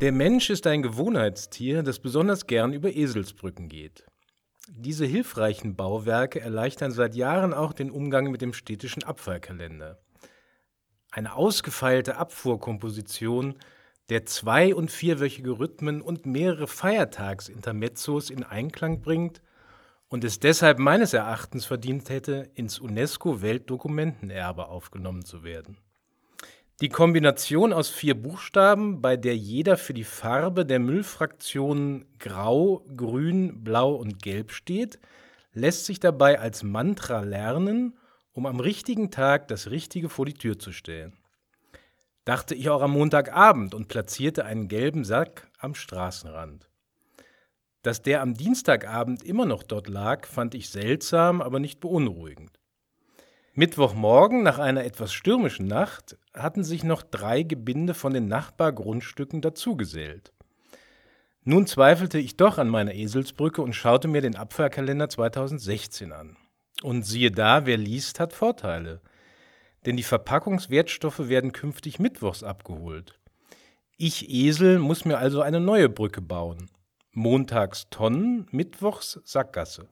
Der Mensch ist ein Gewohnheitstier, das besonders gern über Eselsbrücken geht. Diese hilfreichen Bauwerke erleichtern seit Jahren auch den Umgang mit dem städtischen Abfallkalender. Eine ausgefeilte Abfuhrkomposition, der zwei- und vierwöchige Rhythmen und mehrere Feiertagsintermezzos in Einklang bringt und es deshalb meines Erachtens verdient hätte, ins UNESCO-Weltdokumentenerbe aufgenommen zu werden. Die Kombination aus vier Buchstaben, bei der jeder für die Farbe der Müllfraktionen Grau, Grün, Blau und Gelb steht, lässt sich dabei als Mantra lernen, um am richtigen Tag das Richtige vor die Tür zu stellen. Dachte ich auch am Montagabend und platzierte einen gelben Sack am Straßenrand. Dass der am Dienstagabend immer noch dort lag, fand ich seltsam, aber nicht beunruhigend. Mittwochmorgen, nach einer etwas stürmischen Nacht, hatten sich noch drei Gebinde von den Nachbargrundstücken dazugesellt. Nun zweifelte ich doch an meiner Eselsbrücke und schaute mir den Abfallkalender 2016 an. Und siehe da, wer liest, hat Vorteile. Denn die Verpackungswertstoffe werden künftig mittwochs abgeholt. Ich Esel muss mir also eine neue Brücke bauen. Montags Tonnen, mittwochs Sackgasse.